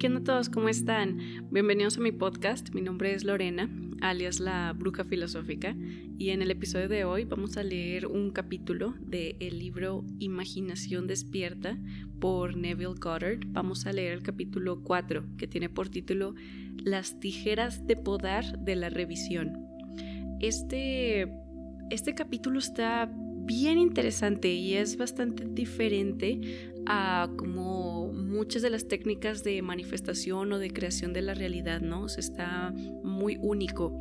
¿qué onda todos? ¿Cómo están? Bienvenidos a mi podcast. Mi nombre es Lorena, alias la bruja filosófica, y en el episodio de hoy vamos a leer un capítulo del libro Imaginación despierta por Neville Goddard. Vamos a leer el capítulo 4, que tiene por título Las tijeras de podar de la revisión. Este, este capítulo está bien interesante y es bastante diferente a como muchas de las técnicas de manifestación o de creación de la realidad, ¿no? está muy único.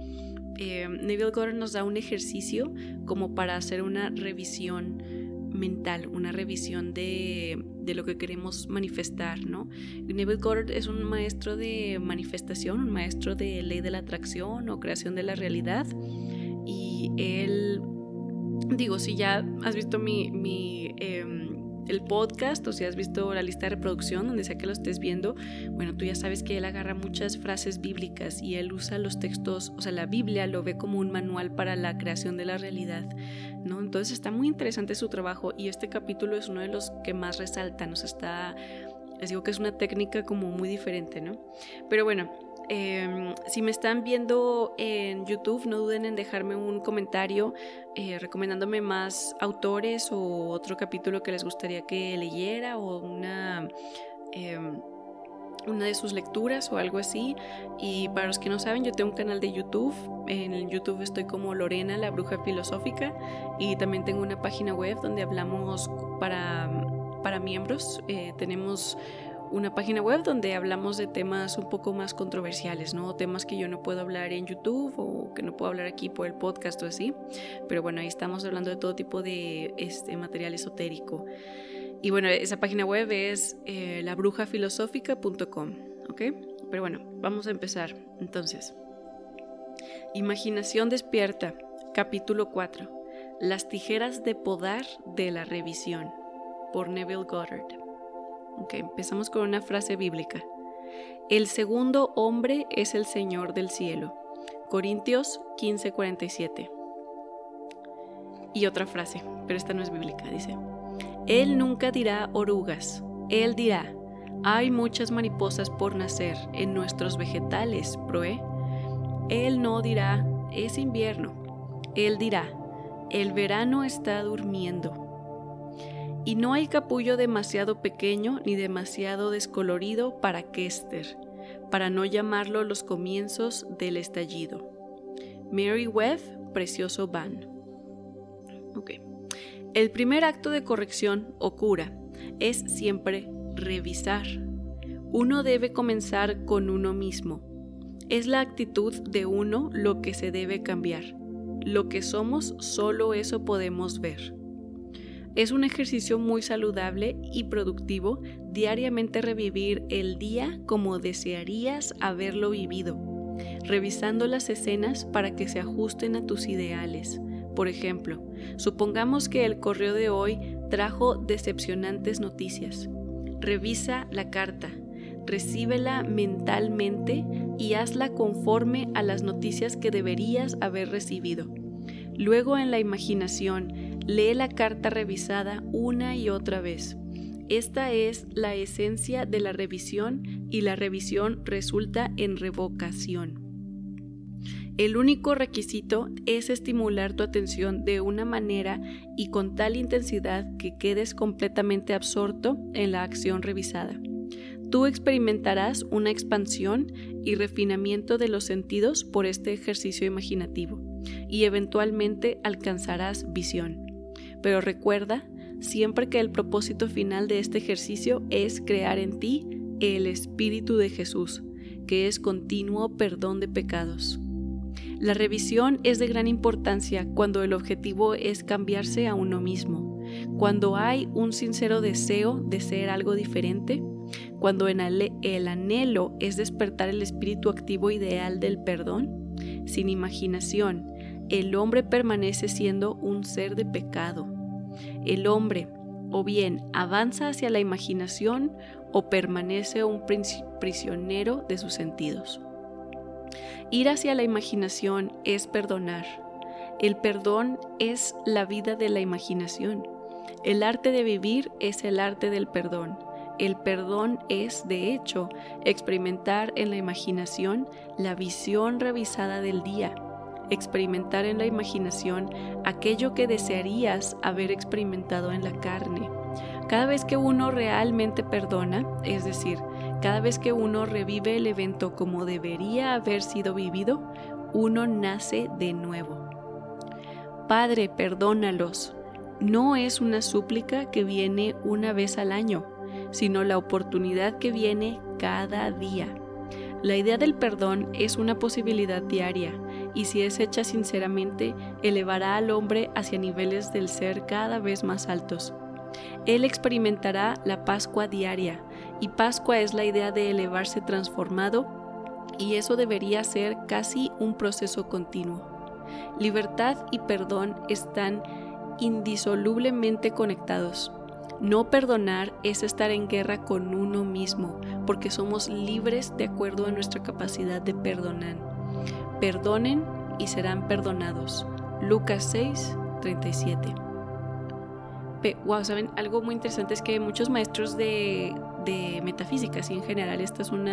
Eh, Neville Goddard nos da un ejercicio como para hacer una revisión mental, una revisión de, de, lo que queremos manifestar, ¿no? Neville Goddard es un maestro de manifestación, un maestro de ley de la atracción o creación de la realidad y él digo, si ya has visto mi, em, el podcast o si has visto la lista de reproducción, donde sea que lo estés viendo, bueno, tú ya sabes que él agarra muchas frases bíblicas y él usa los textos, o sea, la Biblia lo ve como un manual para la creación de la realidad, ¿no? Entonces está muy interesante su trabajo y este capítulo es uno de los que más resalta, nos está, les digo que es una técnica como muy diferente, ¿no? Pero bueno, Em, si me están viendo en YouTube, no duden en dejarme un comentario eh, recomendándome más autores o otro capítulo que les gustaría que leyera o una, em, una de sus lecturas o algo así. Y para los que no saben, yo tengo un canal de YouTube. En YouTube estoy como Lorena, la bruja filosófica. Y también tengo una página web donde hablamos para, para miembros. Eh, tenemos una página web donde hablamos de temas un poco más controversiales, ¿no? Temas que yo no puedo hablar en YouTube o que no puedo hablar aquí por el podcast o así. Pero bueno, ahí estamos hablando de todo tipo de este, material esotérico. Y bueno, esa página web es eh, labrujafilosófica.com, ¿ok? Pero bueno, vamos a empezar. Entonces, Imaginación despierta, capítulo 4. Las tijeras de podar de la revisión, por Neville Goddard. Empezamos con una frase bíblica. El segundo hombre es el Señor del cielo. Corintios 15:47. Y otra frase, pero esta no es bíblica, dice. Él nunca dirá orugas, él dirá, hay muchas mariposas por nacer en nuestros vegetales, proe. Él no dirá, es invierno, él dirá, el verano está durmiendo y no hay capullo demasiado pequeño ni demasiado descolorido para Kester, para no llamarlo los comienzos del estallido. Mary Webb, Precioso Van. El primer acto de corrección o cura es siempre revisar. Uno debe comenzar con uno mismo. Es la actitud de uno lo que se debe cambiar. Lo que somos, solo eso podemos ver. Es un ejercicio muy saludable y productivo diariamente revivir el día como desearías haberlo vivido, revisando las escenas para que se ajusten a tus ideales. Por ejemplo, supongamos que el correo de hoy trajo decepcionantes noticias. Revisa la carta, recíbela mentalmente y hazla conforme a las noticias que deberías haber recibido. Luego en la imaginación, Lee la carta revisada una y otra vez. Esta es la esencia de la revisión y la revisión resulta en revocación. El único requisito es estimular tu atención de una manera y con tal intensidad que quedes completamente absorto en la acción revisada. Tú experimentarás una expansión y refinamiento de los sentidos por este ejercicio imaginativo y eventualmente alcanzarás visión. Pero recuerda siempre que el propósito final de este ejercicio es crear en ti el Espíritu de Jesús, que es continuo perdón de pecados. La revisión es de gran importancia cuando el objetivo es cambiarse a uno mismo, cuando hay un sincero deseo de ser algo diferente, cuando el anhelo es despertar el espíritu activo ideal del perdón, sin imaginación, el hombre permanece siendo un ser de pecado. El hombre o bien avanza hacia la imaginación o permanece un prisionero de sus sentidos. Ir hacia la imaginación es perdonar. El perdón es la vida de la imaginación. El arte de vivir es el arte del perdón. el perdón es, de hecho, experimentar en la imaginación la visión revisada del día, experimentar en la imaginación aquello que desearías haber experimentado en la carne. Cada vez que uno realmente perdona, es decir, cada vez que uno revive el evento como debería haber sido vivido, uno nace de nuevo. Padre, perdónalos. No es una súplica que viene una vez al año, sino la oportunidad que viene cada día. La idea del perdón es una posibilidad diaria y si es hecha sinceramente, elevará al hombre hacia niveles del ser cada vez más altos. Él experimentará la Pascua diaria y Pascua es la idea de elevarse transformado y eso debería ser casi un proceso continuo. Libertad y perdón están indisolublemente conectados. No perdonar es estar en guerra con uno mismo, porque somos libres de acuerdo a nuestra capacidad de perdonar. Perdonen y serán perdonados. Lucas 6, 37. Wow, ¿saben? Algo muy interesante es que muchos maestros de, de metafísica, y en general, este es un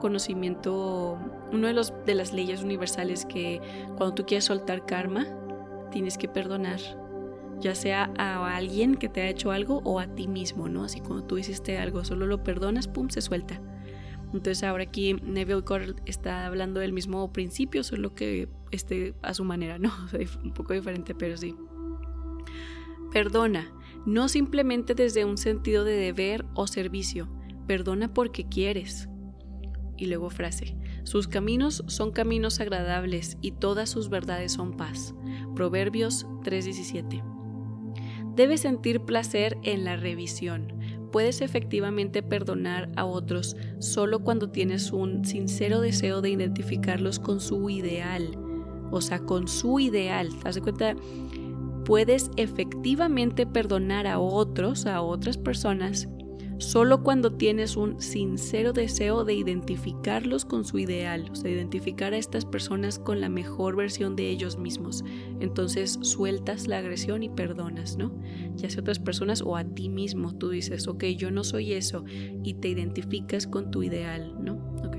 conocimiento, uno de, los, de las leyes universales que cuando tú quieres soltar karma, tienes que perdonar ya sea a alguien que te ha hecho algo o a ti mismo, ¿no? Así como tú hiciste algo, solo lo perdonas, pum, se suelta. Entonces ahora aquí Neville Goddard está hablando del mismo principio, solo que este a su manera, ¿no? un poco diferente, pero sí. Perdona, no simplemente desde un sentido de deber o servicio, perdona porque quieres. Y luego frase, sus caminos son caminos agradables y todas sus verdades son paz. Proverbios 3:17. Debes sentir placer en la revisión. Puedes efectivamente perdonar a otros solo cuando tienes un sincero deseo de identificarlos con su ideal. O sea, con su ideal. ¿Te das cuenta? Puedes efectivamente perdonar a otros, a otras personas, solo cuando tienes un sincero deseo de identificarlos con su ideal, o sea, identificar a estas personas con la mejor versión de ellos mismos. Entonces sueltas la agresión y perdonas, ¿no? Ya sea a otras personas o a ti mismo, tú dices, ok, yo no soy eso, y te identificas con tu ideal, ¿no? Ok.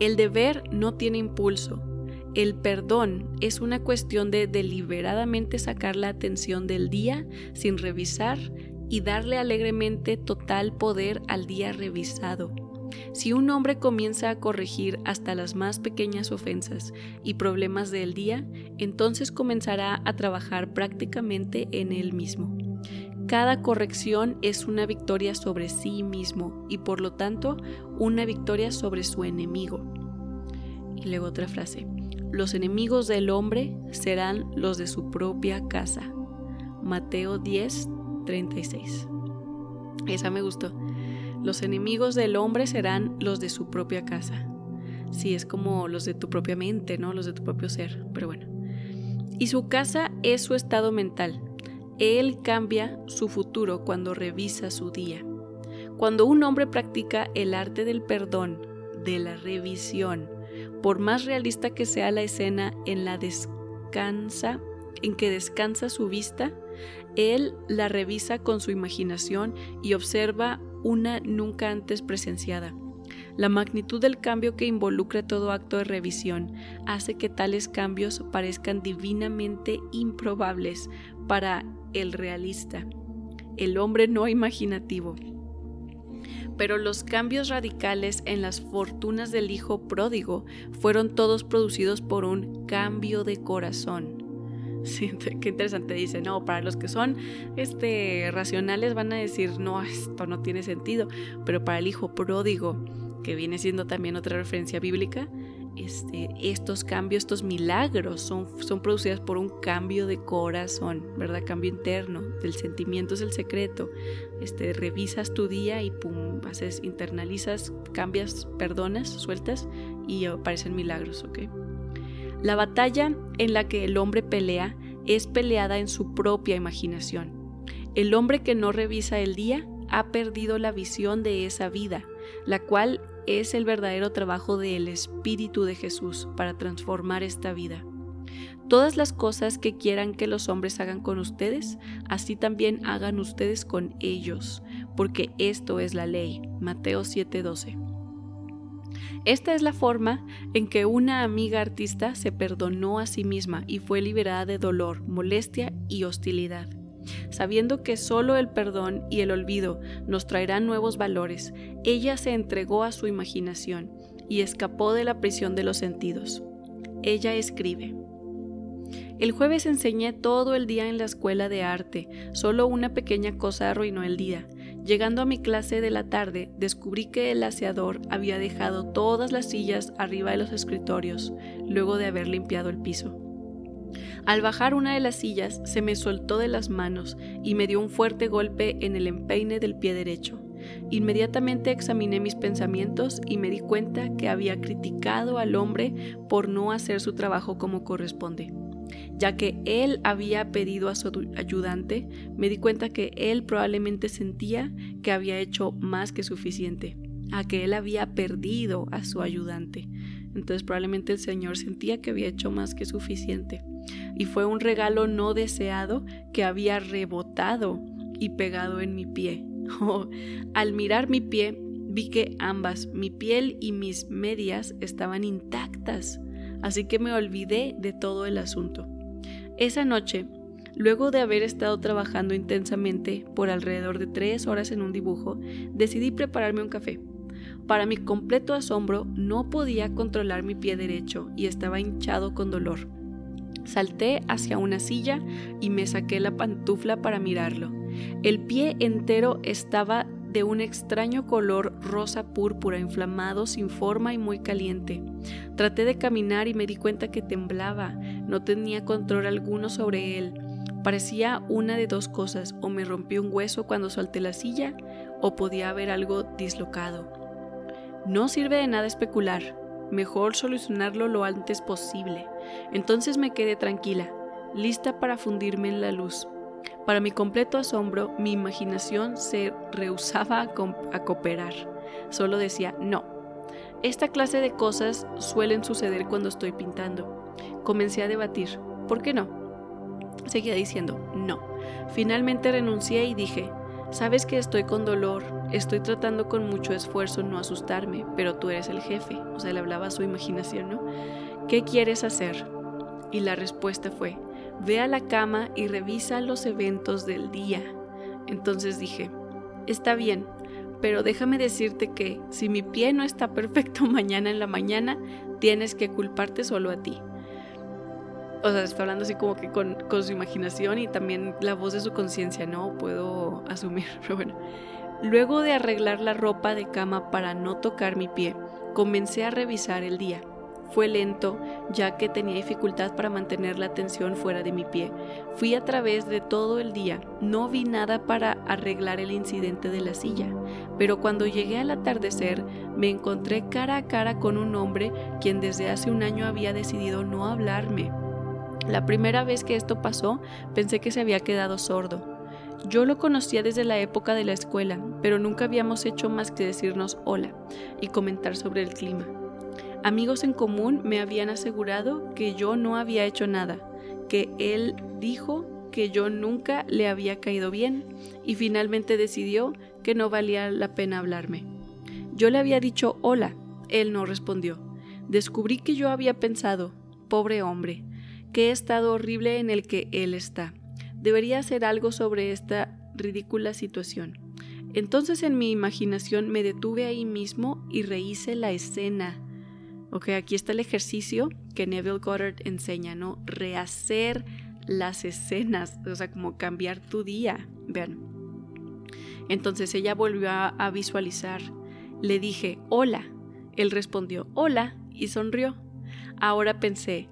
El deber no tiene impulso. El perdón es una cuestión de deliberadamente sacar la atención del día sin revisar y darle alegremente total poder al día revisado. Si un hombre comienza a corregir hasta las más pequeñas ofensas y problemas del día, entonces comenzará a trabajar prácticamente en él mismo. Cada corrección es una victoria sobre sí mismo y por lo tanto una victoria sobre su enemigo. Y luego otra frase. Los enemigos del hombre serán los de su propia casa. Mateo 10, 36. Esa me gustó. Los enemigos del hombre serán los de su propia casa. Sí, es como los de tu propia mente, ¿no? Los de tu propio ser, pero bueno. Y su casa es su estado mental. Él cambia su futuro cuando revisa su día. Cuando un hombre practica el arte del perdón, de la revisión, por más realista que sea la escena en la descansa, en que descansa su vista, él la revisa con su imaginación y observa una nunca antes presenciada. La magnitud del cambio que involucra todo acto de revisión hace que tales cambios parezcan divinamente improbables para el realista, el hombre no imaginativo. Pero los cambios radicales en las fortunas del hijo pródigo fueron todos producidos por un cambio de corazón. Sí, qué interesante dice, no, para los que son este, racionales van a decir, no, esto no tiene sentido, pero para el hijo pródigo, que viene siendo también otra referencia bíblica, este, estos cambios, estos milagros son, son producidos por un cambio de corazón, ¿verdad? Cambio interno, del sentimiento es el secreto. Este, revisas tu día y pum, haces, internalizas, cambias, perdonas, sueltas y aparecen milagros, ¿ok? La batalla en la que el hombre pelea es peleada en su propia imaginación. El hombre que no revisa el día ha perdido la visión de esa vida, la cual es el verdadero trabajo del Espíritu de Jesús para transformar esta vida. Todas las cosas que quieran que los hombres hagan con ustedes, así también hagan ustedes con ellos, porque esto es la ley. Mateo 7:12. Esta es la forma en que una amiga artista se perdonó a sí misma y fue liberada de dolor, molestia y hostilidad. Sabiendo que solo el perdón y el olvido nos traerán nuevos valores, ella se entregó a su imaginación y escapó de la prisión de los sentidos. Ella escribe, el jueves enseñé todo el día en la escuela de arte, solo una pequeña cosa arruinó el día. Llegando a mi clase de la tarde, descubrí que el aseador había dejado todas las sillas arriba de los escritorios, luego de haber limpiado el piso. Al bajar una de las sillas, se me soltó de las manos y me dio un fuerte golpe en el empeine del pie derecho. Inmediatamente examiné mis pensamientos y me di cuenta que había criticado al hombre por no hacer su trabajo como corresponde. Ya que él había pedido a su ayudante, me di cuenta que él probablemente sentía que había hecho más que suficiente, a que él había perdido a su ayudante. Entonces probablemente el Señor sentía que había hecho más que suficiente. Y fue un regalo no deseado que había rebotado y pegado en mi pie. Al mirar mi pie, vi que ambas, mi piel y mis medias, estaban intactas así que me olvidé de todo el asunto. Esa noche, luego de haber estado trabajando intensamente por alrededor de tres horas en un dibujo, decidí prepararme un café. Para mi completo asombro, no podía controlar mi pie derecho y estaba hinchado con dolor. Salté hacia una silla y me saqué la pantufla para mirarlo. El pie entero estaba de un extraño color rosa púrpura, inflamado, sin forma y muy caliente. Traté de caminar y me di cuenta que temblaba, no tenía control alguno sobre él. Parecía una de dos cosas, o me rompí un hueso cuando solté la silla, o podía haber algo dislocado. No sirve de nada especular, mejor solucionarlo lo antes posible. Entonces me quedé tranquila, lista para fundirme en la luz. Para mi completo asombro, mi imaginación se rehusaba a, cooperar. Solo decía, no. Esta clase de cosas suelen suceder cuando estoy pintando. Comencé a debatir, ¿por qué no? Seguía diciendo, no. Finalmente renuncié y dije, sabes que estoy con dolor, estoy tratando con mucho esfuerzo no asustarme, pero tú eres el jefe. O sea, le hablaba a su imaginación, ¿no? ¿Qué quieres hacer? Y la respuesta fue, ve a la cama y revisa los eventos del día. Entonces dije, está bien, pero déjame decirte que si mi pie no está perfecto mañana en la mañana, tienes que culparte solo a ti. O sea, está hablando así como que con, su imaginación y también la voz de su conciencia, ¿no? Puedo asumir, pero bueno. Luego de arreglar la ropa de cama para no tocar mi pie, comencé a revisar el día. Fue lento, ya que tenía dificultad para mantener la atención fuera de mi pie. Fui a través de todo el día, no vi nada para arreglar el incidente de la silla, pero cuando llegué al atardecer me encontré cara a cara con un hombre quien desde hace un año había decidido no hablarme. La primera vez que esto pasó, pensé que se había quedado sordo. Yo lo conocía desde la época de la escuela, pero nunca habíamos hecho más que decirnos hola y comentar sobre el clima. Amigos en común me habían asegurado que yo no había hecho nada, que él dijo que yo nunca le había caído bien y finalmente decidió que no valía la pena hablarme. Yo le había dicho hola, él no respondió. Descubrí que yo había pensado, pobre hombre, qué estado horrible en el que él está. Debería hacer algo sobre esta ridícula situación. Entonces en mi imaginación me detuve ahí mismo y rehice la escena Ok, aquí está el ejercicio que Neville Goddard enseña, ¿no? Rehacer las escenas, o sea, como cambiar tu día. Vean. Entonces ella volvió a, visualizar. Le dije, hola. Él respondió, hola, y sonrió. Ahora pensé,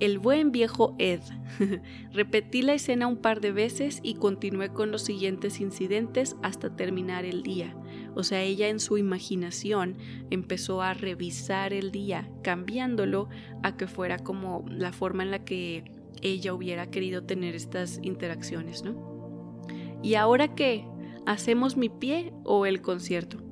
el buen viejo Ed. Repetí la escena un par de veces y continué con los siguientes incidentes hasta terminar el día. O sea, ella en su imaginación empezó a revisar el día, cambiándolo a que fuera como la forma en la que ella hubiera querido tener estas interacciones, ¿no? ¿Y ahora qué? ¿Hacemos mi pie o el concierto?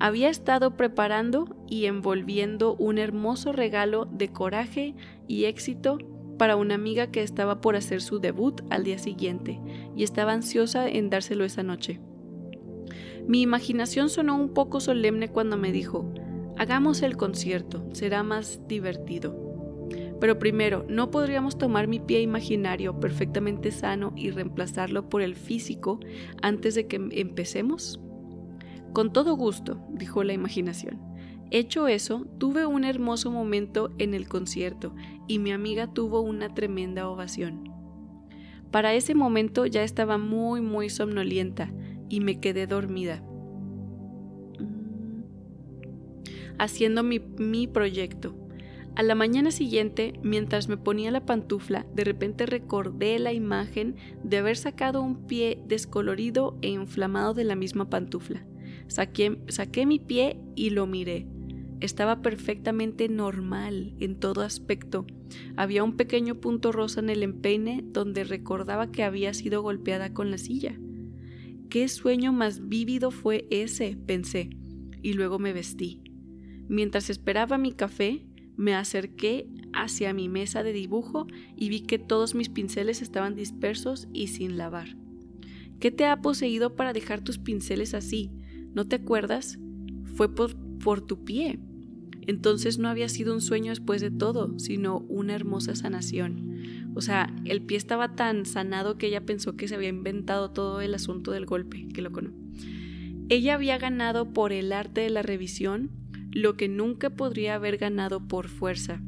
Había estado preparando y envolviendo un hermoso regalo de coraje y éxito para una amiga que estaba por hacer su debut al día siguiente y estaba ansiosa en dárselo esa noche. Mi imaginación sonó un poco solemne cuando me dijo, hagamos el concierto, será más divertido. Pero primero, ¿no podríamos tomar mi pie imaginario perfectamente sano y reemplazarlo por el físico antes de que empecemos? Con todo gusto, dijo la imaginación. Hecho eso, tuve un hermoso momento en el concierto y mi amiga tuvo una tremenda ovación. Para ese momento ya estaba muy muy somnolienta y me quedé dormida. Haciendo mi, mi proyecto. A la mañana siguiente, mientras me ponía la pantufla, de repente recordé la imagen de haber sacado un pie descolorido e inflamado de la misma pantufla. Saqué, mi pie y lo miré. Estaba perfectamente normal en todo aspecto. Había un pequeño punto rosa en el empeine donde recordaba que había sido golpeada con la silla. ¿Qué sueño más vívido fue ese? pensé, y luego me vestí. Mientras esperaba mi café, me acerqué hacia mi mesa de dibujo y vi que todos mis pinceles estaban dispersos y sin lavar. ¿Qué te ha poseído para dejar tus pinceles así? ¿No te acuerdas? Fue por, tu pie. Entonces no había sido un sueño después de todo, sino una hermosa sanación. O sea, el pie estaba tan sanado que ella pensó que se había inventado todo el asunto del golpe, que lo no. Ella había ganado por el arte de la revisión lo que nunca podría haber ganado por fuerza.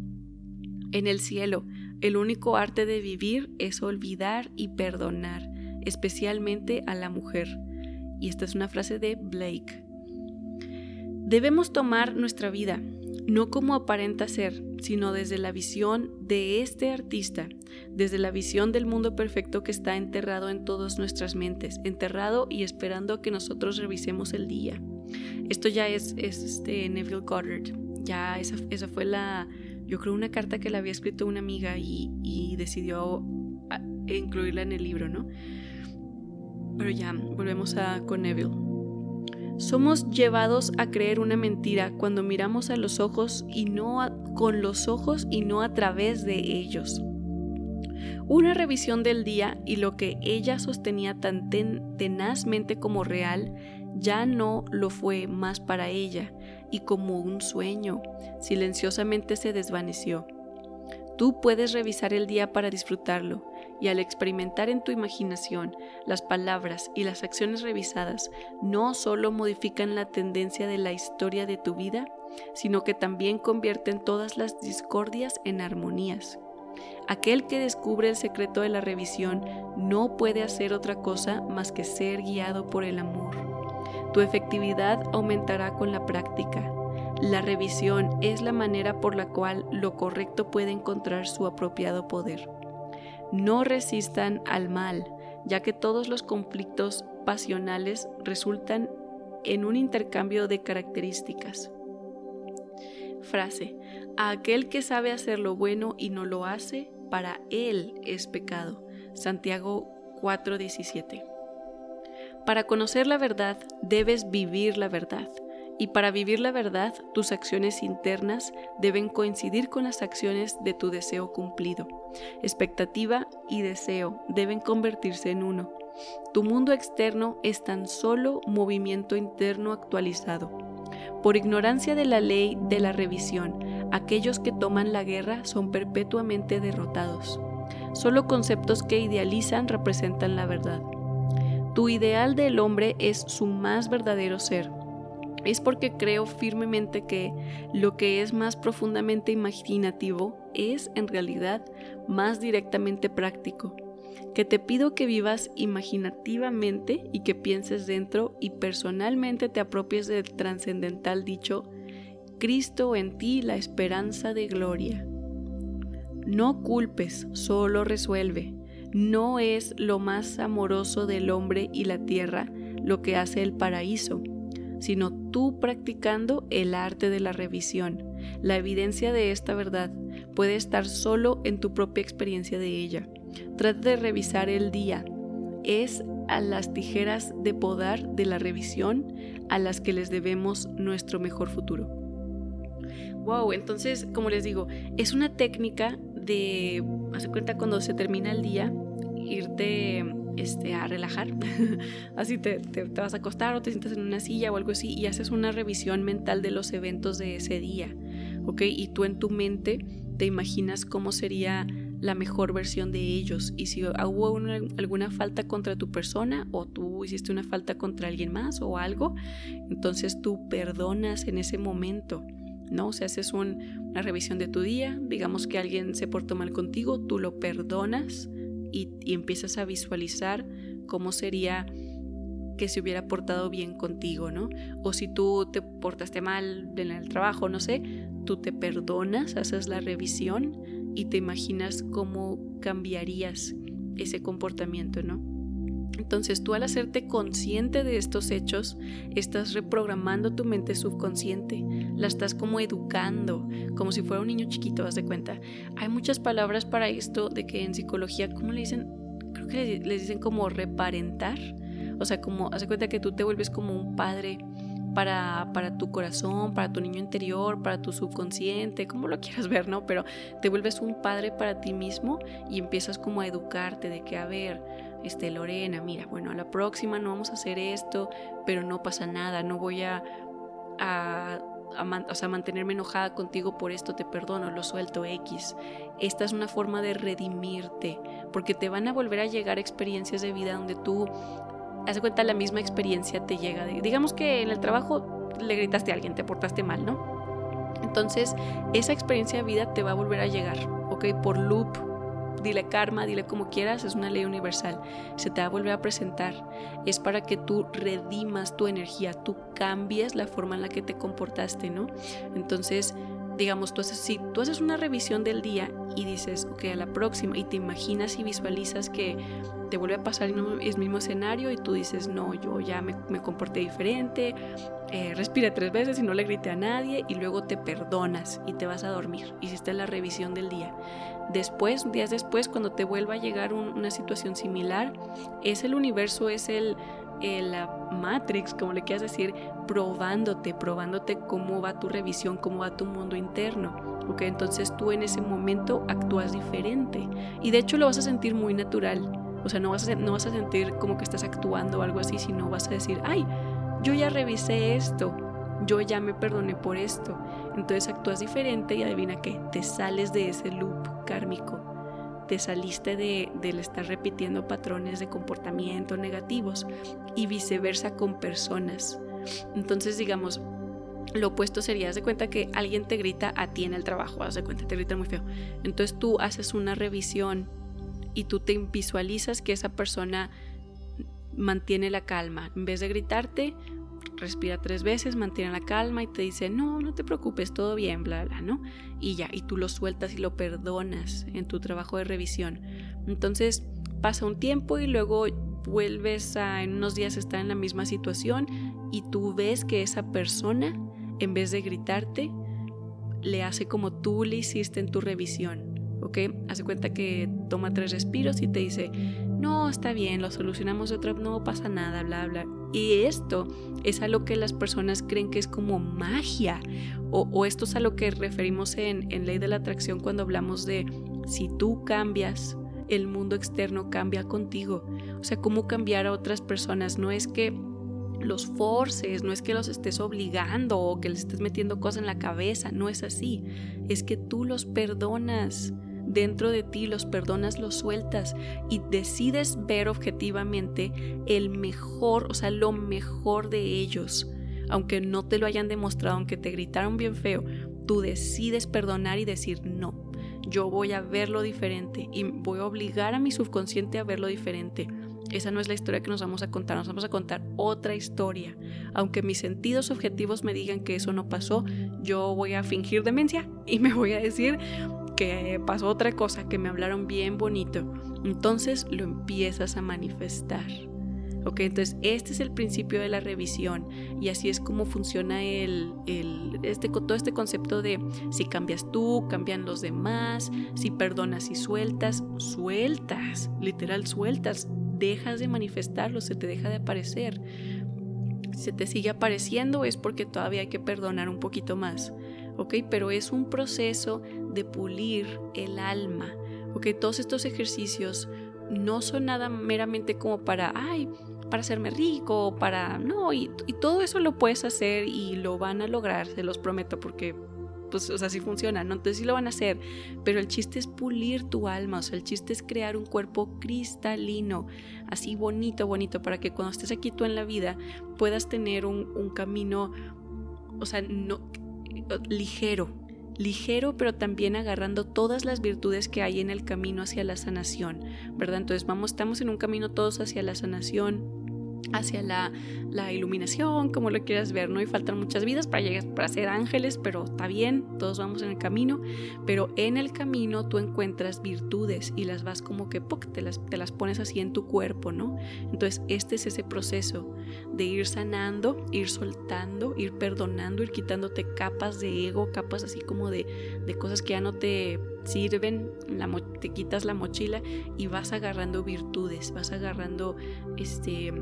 En el cielo, el único arte de vivir es olvidar y perdonar, especialmente a la mujer. Y esta es una frase de Blake. Debemos tomar nuestra vida, no como aparenta ser, sino desde la visión de este artista, desde la visión del mundo perfecto que está enterrado en todas nuestras mentes, enterrado y esperando que nosotros revisemos el día. Esto ya es, este Neville Goddard. Ya esa, esa, fue la, yo creo, una carta que le había escrito una amiga y, decidió incluirla en el libro, ¿no? Pero ya, volvemos a con Neville. Somos llevados a creer una mentira cuando miramos a los ojos y no con los ojos y no a través de ellos. Una revisión del día y lo que ella sostenía tan tenazmente como real ya no lo fue más para ella y como un sueño, silenciosamente se desvaneció. Tú puedes revisar el día para disfrutarlo y al experimentar en tu imaginación las palabras y las acciones revisadas, no solo modifican la tendencia de la historia de tu vida, sino que también convierten todas las discordias en armonías. Aquel que descubre el secreto de la revisión no puede hacer otra cosa más que ser guiado por el amor. Tu efectividad aumentará con la práctica. La revisión es la manera por la cual lo correcto puede encontrar su apropiado poder. No resistan al mal, ya que todos los conflictos pasionales resultan en un intercambio de características. Frase. A aquel que sabe hacer lo bueno y no lo hace, para él es pecado. Santiago 4:17. Para conocer la verdad debes vivir la verdad. Y para vivir la verdad, tus acciones internas deben coincidir con las acciones de tu deseo cumplido. Expectativa y deseo deben convertirse en uno. Tu mundo externo es tan solo movimiento interno actualizado. Por ignorancia de la ley de la revisión, aquellos que toman la guerra son perpetuamente derrotados. Solo conceptos que idealizan representan la verdad. Tu ideal del hombre es su más verdadero ser. Es porque creo firmemente que lo que es más profundamente imaginativo es en realidad más directamente práctico. Que te pido que vivas imaginativamente y que pienses dentro y personalmente te apropies del trascendental dicho, Cristo en ti la esperanza de gloria. No culpes, solo resuelve no es lo más amoroso del hombre y la tierra lo que hace el paraíso, sino tú practicando el arte de la revisión. La evidencia de esta verdad puede estar solo en tu propia experiencia de ella. Trata de revisar el día. Es a las tijeras de podar de la revisión a las que les debemos nuestro mejor futuro. Wow, entonces, como les digo, es una técnica de, hace cuenta cuando se termina el día, irte este, a relajar. así te, te, vas a acostar o te sientas en una silla o algo así y haces una revisión mental de los eventos de ese día, ¿ok? Y tú en tu mente te imaginas cómo sería la mejor versión de ellos y si hubo alguna falta contra tu persona o tú hiciste una falta contra alguien más o algo, entonces tú perdonas en ese momento. ¿no? O sea, haces una revisión de tu día, digamos que alguien se portó mal contigo, tú lo perdonas y, empiezas a visualizar cómo sería que se hubiera portado bien contigo, ¿no? O si tú te portaste mal en el trabajo, no sé, tú te perdonas, haces la revisión y te imaginas cómo cambiarías ese comportamiento, ¿no? Entonces tú al hacerte consciente de estos hechos, estás reprogramando tu mente subconsciente, la estás como educando, como si fuera un niño chiquito, haz de cuenta. Hay muchas palabras para esto de que en psicología, ¿cómo le dicen? Creo que les dicen como reparentar, o sea, como, haz de cuenta que tú te vuelves como un padre para, para, tu corazón, para tu niño interior, para tu subconsciente, como lo quieras ver, ¿no? Pero te vuelves un padre para ti mismo y empiezas como a educarte de que, a ver, este, Lorena, mira, bueno, a la próxima no vamos a hacer esto, pero no pasa nada, no voy a, a, mantenerme enojada contigo por esto, te perdono, lo suelto X. Esta es una forma de redimirte, porque te van a volver a llegar experiencias de vida donde tú, hace cuenta, la misma experiencia te llega. digamos que en el trabajo le gritaste a alguien, te portaste mal, ¿no? Entonces, esa experiencia de vida te va a volver a llegar, ¿ok? Por loop, dile karma, dile como quieras, es una ley universal. Se te va a volver a presentar. Es para que tú redimas tu energía, tú cambies la forma en la que te comportaste, ¿no? Entonces, digamos, tú haces, si tú haces una revisión del día y dices, ok, a la próxima, y te imaginas y visualizas que te vuelve a pasar el mismo escenario y tú dices, no, yo ya me, comporté diferente, eh, respira tres veces y no le grite a nadie y luego te perdonas y te vas a dormir. Hiciste la revisión del día. Después, días después, cuando te vuelva a llegar una situación similar, es el universo, es el, la Matrix, como le quieras decir, probándote, probándote cómo va tu revisión, cómo va tu mundo interno. ¿ok? Entonces tú en ese momento actúas diferente y de hecho lo vas a sentir muy natural. O sea, no vas, a, no vas a sentir como que estás actuando o algo así, sino vas a decir, ay, yo ya revisé esto, yo ya me perdoné por esto. Entonces actúas diferente y adivina qué, te sales de ese loop kármico. Te saliste de, del estar repitiendo patrones de comportamiento negativos y viceversa con personas. Entonces, digamos, lo opuesto sería, haz de cuenta que alguien te grita a ti en el trabajo, haz de cuenta, te grita muy feo. Entonces tú haces una revisión y tú te visualizas que esa persona mantiene la calma. En vez de gritarte, respira tres veces, mantiene la calma y te dice, no, no te preocupes, todo bien, bla, bla, ¿no? Y ya, y tú lo sueltas y lo perdonas en tu trabajo de revisión. Entonces pasa un tiempo y luego vuelves a en unos días estar en la misma situación y tú ves que esa persona, en vez de gritarte, le hace como tú le hiciste en tu revisión. ¿Ok? Hace cuenta que toma tres respiros y te dice, no, está bien, lo solucionamos de otra, no pasa nada, bla, bla. Y esto es a lo que las personas creen que es como magia, o, esto es a lo que referimos en, en ley de la atracción cuando hablamos de si tú cambias, el mundo externo cambia contigo. O sea, cómo cambiar a otras personas. No es que los forces, no es que los estés obligando o que les estés metiendo cosas en la cabeza, no es así. Es que tú los perdonas dentro de ti, los perdonas, los sueltas y decides ver objetivamente el mejor, o sea, lo mejor de ellos. Aunque no te lo hayan demostrado, aunque te gritaron bien feo, tú decides perdonar y decir no. Yo voy a verlo diferente y voy a obligar a mi subconsciente a verlo diferente. Esa no es la historia que nos vamos a contar, nos vamos a contar otra historia. Aunque mis sentidos objetivos me digan que eso no pasó, yo voy a fingir demencia y me voy a decir, que pasó otra cosa, que me hablaron bien bonito. Entonces lo empiezas a manifestar. Ok, entonces este es el principio de la revisión y así es como funciona el, el, este, todo este concepto de si cambias tú, cambian los demás, si perdonas y sueltas, sueltas, literal sueltas, dejas de manifestarlo, se te deja de aparecer. Si se te sigue apareciendo es porque todavía hay que perdonar un poquito más. ¿Ok? Pero es un proceso de pulir el alma, ¿ok? Todos estos ejercicios no son nada meramente como para, ay, para hacerme rico, para... No, y, todo eso lo puedes hacer y lo van a lograr, se los prometo, porque pues, o sea, sí funciona, ¿no? Entonces sí lo van a hacer, pero el chiste es pulir tu alma, o sea, el chiste es crear un cuerpo cristalino, así bonito, bonito, para que cuando estés aquí tú en la vida puedas tener un camino, o sea, no, ligero, ligero, pero también agarrando todas las virtudes que hay en el camino hacia la sanación, ¿verdad? Entonces vamos, estamos en un camino todos hacia la sanación, hacia la, la, iluminación, como lo quieras ver, ¿no? Y faltan muchas vidas para llegar, para ser ángeles, pero está bien, todos vamos en el camino, pero en el camino tú encuentras virtudes y las vas como que te las, te las pones así en tu cuerpo, ¿no? Entonces este es ese proceso de ir sanando, ir soltando, ir perdonando, ir quitándote capas de ego, capas así como de, de cosas que ya no te sirven, la, te quitas la mochila y vas agarrando virtudes, vas agarrando, este,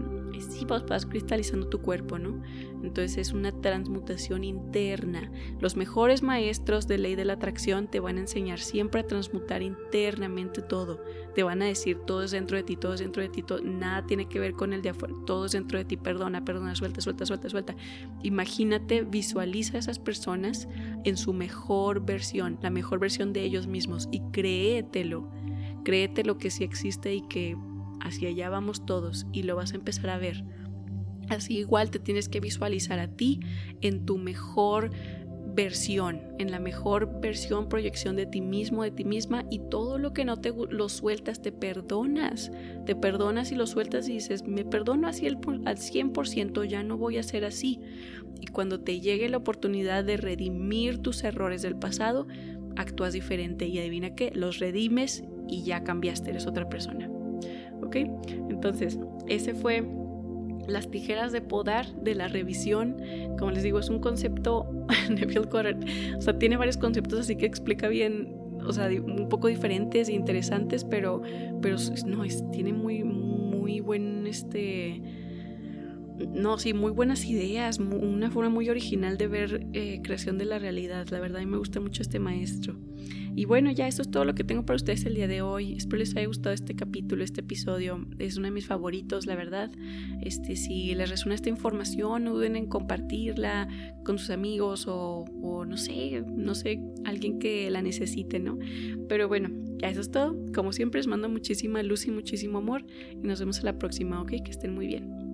sí, vas, vas cristalizando tu cuerpo, ¿no? Entonces es una transmutación interna. Los mejores maestros de ley de la atracción te van a enseñar siempre a transmutar internamente todo. Te van a decir todo es dentro de ti, todo es dentro de ti, todo, nada tiene que ver con el de afuera, todo es dentro de ti, perdona, perdona, suelta, suelta, suelta, suelta. Imagínate, visualiza a esas personas en su mejor versión, la mejor versión de ellos mismos y créetelo. Créetelo que sí existe y que hacia allá vamos todos y lo vas a empezar a ver. Así igual te tienes que visualizar a ti en tu mejor versión, en la mejor versión, proyección de ti mismo, de ti misma y todo lo que no te lo sueltas, te perdonas, te perdonas y lo sueltas y dices, me perdono así al 100%, ya no voy a ser así. Y cuando te llegue la oportunidad de redimir tus errores del pasado, actúas diferente y adivina qué, los redimes y ya cambiaste, eres otra persona. ¿Ok? Entonces, ese fue las tijeras de podar de la revisión, como les digo, es un concepto, Neville Goddard, o sea, tiene varios conceptos, así que explica bien, o sea, un poco diferentes e interesantes, pero, pero no, es, tiene muy, muy buen, este, no, sí, muy buenas ideas, una forma muy original de ver eh, creación de la realidad, la verdad, a mí me gusta mucho este maestro. Y bueno, ya eso es todo lo que tengo para ustedes el día de hoy. Espero les haya gustado este capítulo, este episodio. Es uno de mis favoritos, la verdad. Este, si les resuena esta información, no duden en compartirla con sus amigos o, no sé, no sé, alguien que la necesite, ¿no? Pero bueno, ya eso es todo. Como siempre, les mando muchísima luz y muchísimo amor y nos vemos en la próxima, ¿ok? Que estén muy bien.